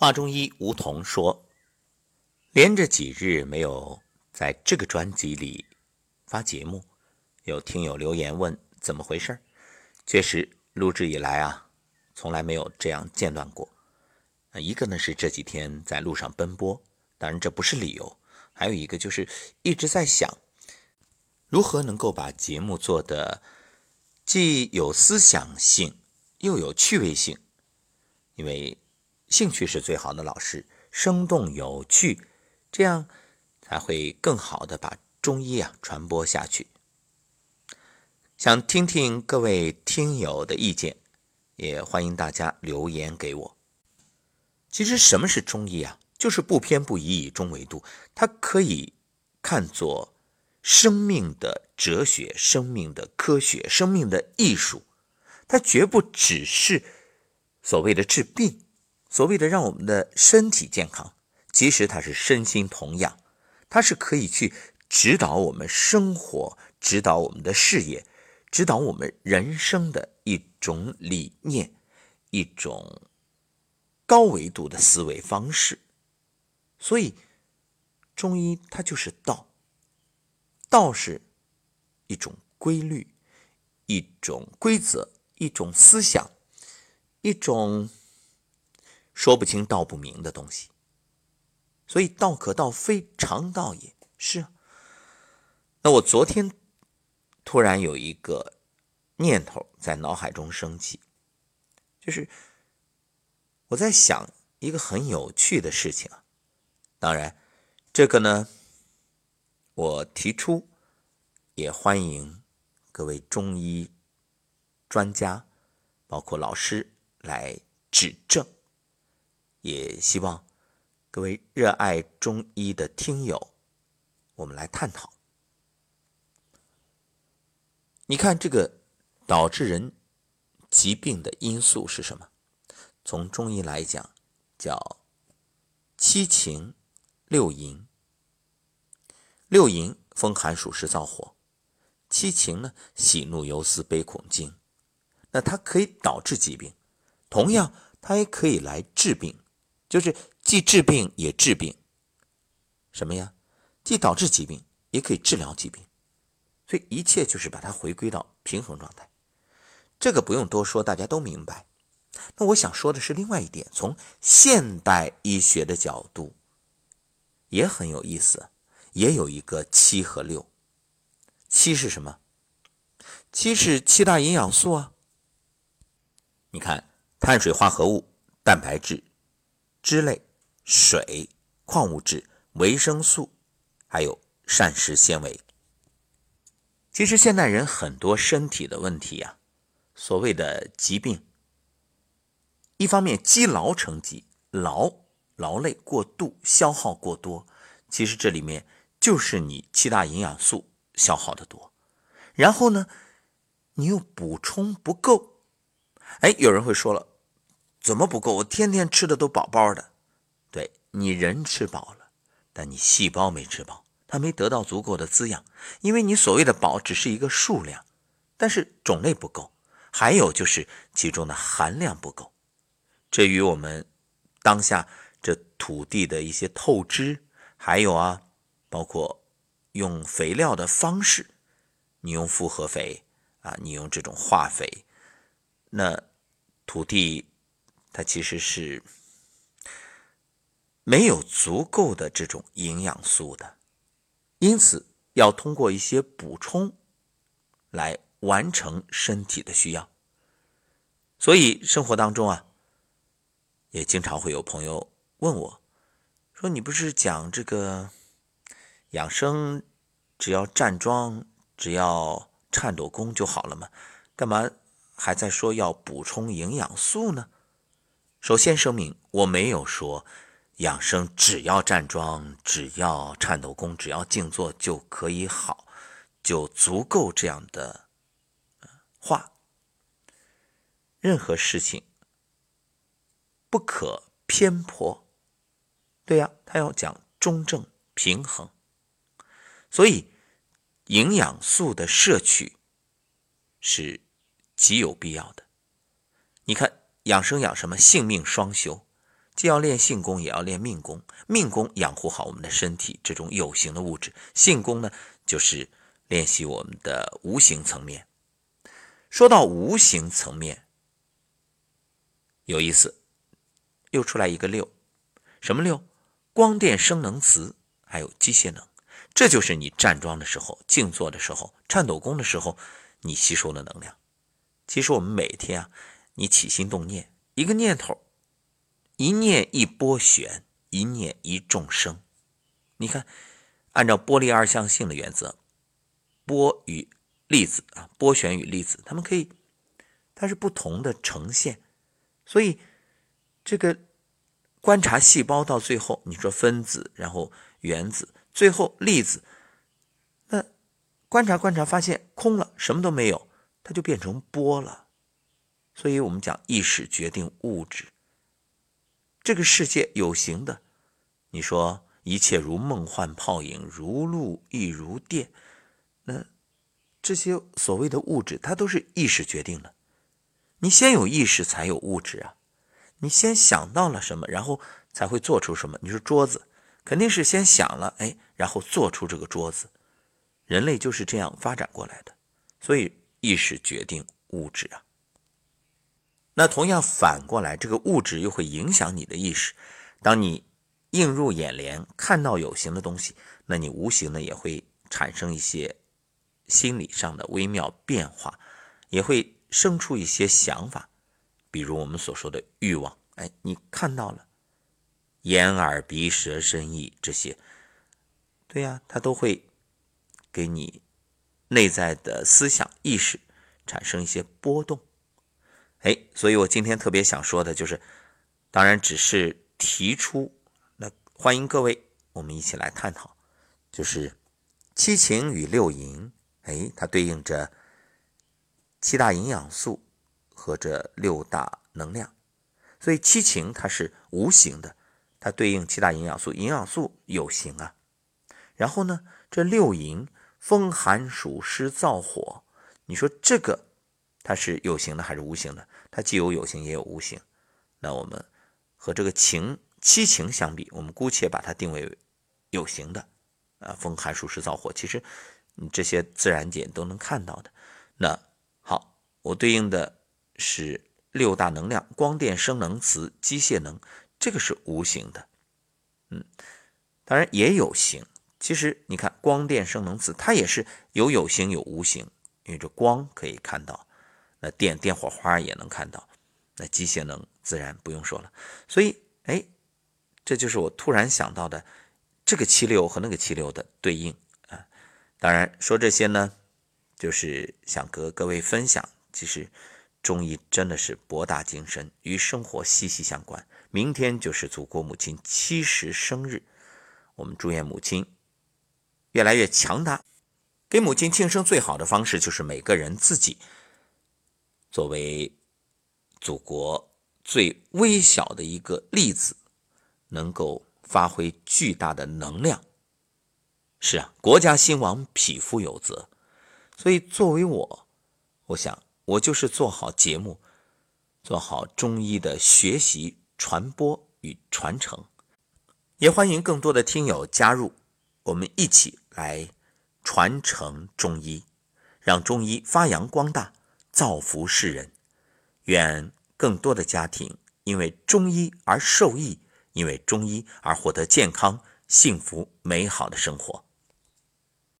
华中医吴桐说：“连着几日没有在这个专辑里发节目，有听友留言问怎么回事确实，录制以来啊，从来没有这样间断过。一个呢是这几天在路上奔波，当然这不是理由；还有一个就是一直在想，如何能够把节目做的既有思想性又有趣味性，因为。”兴趣是最好的老师，生动有趣，这样才会更好的把中医啊传播下去。想听听各位听友的意见，也欢迎大家留言给我。其实什么是中医啊？就是不偏不倚，以中为度。它可以看作生命的哲学、生命的科学、生命的艺术。它绝不只是所谓的治病。所谓的让我们的身体健康，其实它是身心同养，它是可以去指导我们生活、指导我们的事业、指导我们人生的一种理念，一种高维度的思维方式。所以，中医它就是道，道是一种规律、一种规则、一种思想、一种。说不清道不明的东西，所以道可道非常道也是。那我昨天突然有一个念头在脑海中升起，就是我在想一个很有趣的事情啊。当然，这个呢，我提出也欢迎各位中医专家，包括老师来指正。也希望各位热爱中医的听友，我们来探讨。你看，这个导致人疾病的因素是什么？从中医来讲，叫七情六淫。六淫：风寒暑湿燥火；七情呢，喜怒忧思悲恐惊。那它可以导致疾病，同样，它也可以来治病。就是既治病也治病，什么呀？既导致疾病，也可以治疗疾病，所以一切就是把它回归到平衡状态。这个不用多说，大家都明白。那我想说的是另外一点，从现代医学的角度也很有意思，也有一个七和六。七是什么？七是七大营养素啊。你看，碳水化合物、蛋白质。脂类、水、矿物质、维生素，还有膳食纤维。其实现代人很多身体的问题呀，所谓的疾病，一方面积劳成疾，劳劳累过度，消耗过多。其实这里面就是你七大营养素消耗的多，然后呢，你又补充不够。哎，有人会说了。怎么不够？我天天吃的都饱饱的。对你人吃饱了，但你细胞没吃饱，它没得到足够的滋养。因为你所谓的饱只是一个数量，但是种类不够，还有就是其中的含量不够。这与我们当下这土地的一些透支，还有啊，包括用肥料的方式，你用复合肥啊，你用这种化肥，那土地。它其实是没有足够的这种营养素的，因此要通过一些补充来完成身体的需要。所以生活当中啊，也经常会有朋友问我，说：“你不是讲这个养生，只要站桩，只要颤抖功就好了吗？干嘛还在说要补充营养素呢？”首先声明，我没有说养生只要站桩、只要颤抖功、只要静坐就可以好，就足够这样的话。任何事情不可偏颇，对呀，他要讲中正平衡，所以营养素的摄取是极有必要的。你看。养生养什么？性命双修，既要练性功，也要练命功。命功养护好我们的身体，这种有形的物质；性功呢，就是练习我们的无形层面。说到无形层面，有意思，又出来一个六，什么六？光电、声能、磁，还有机械能。这就是你站桩的时候、静坐的时候、颤抖功的时候，你吸收的能量。其实我们每天啊，你起心动念，一个念头。一念一波旋，一念一众生。你看，按照波粒二象性的原则，波与粒子啊，波旋与粒子，它们可以，它是不同的呈现。所以，这个观察细胞到最后，你说分子，然后原子，最后粒子，那观察观察发现空了，什么都没有，它就变成波了。所以我们讲意识决定物质。这个世界有形的，你说一切如梦幻泡影，如露亦如电，那这些所谓的物质，它都是意识决定的。你先有意识，才有物质啊。你先想到了什么，然后才会做出什么。你说桌子，肯定是先想了，哎，然后做出这个桌子。人类就是这样发展过来的，所以意识决定物质啊。那同样反过来，这个物质又会影响你的意识。当你映入眼帘，看到有形的东西，那你无形的也会产生一些心理上的微妙变化，也会生出一些想法，比如我们所说的欲望。哎，你看到了眼耳鼻舌身意这些，对呀，它都会给你内在的思想意识产生一些波动。哎，所以我今天特别想说的就是，当然只是提出，那欢迎各位，我们一起来探讨，就是七情与六淫，哎，它对应着七大营养素和这六大能量，所以七情它是无形的，它对应七大营养素，营养素有形啊。然后呢，这六淫，风寒暑湿燥火，你说这个。它是有形的还是无形的？它既有有形也有无形。那我们和这个情七情相比，我们姑且把它定为有形的。啊，风寒暑湿燥火，其实你这些自然界都能看到的。那好，我对应的是六大能量：光电、声能、磁、机械能。这个是无形的。嗯，当然也有形。其实你看，光电、声能、磁，它也是有有形有无形。因为这光可以看到。那电电火花也能看到，那机械能自然不用说了。所以，哎，这就是我突然想到的这个七六和那个七六的对应啊。当然说这些呢，就是想和各位分享，其实中医真的是博大精深，与生活息息相关。明天就是祖国母亲七十生日，我们祝愿母亲越来越强大。给母亲庆生最好的方式就是每个人自己。作为祖国最微小的一个粒子，能够发挥巨大的能量。是啊，国家兴亡，匹夫有责。所以，作为我，我想，我就是做好节目，做好中医的学习、传播与传承。也欢迎更多的听友加入，我们一起来传承中医，让中医发扬光大。造福世人，愿更多的家庭因为中医而受益，因为中医而获得健康、幸福、美好的生活。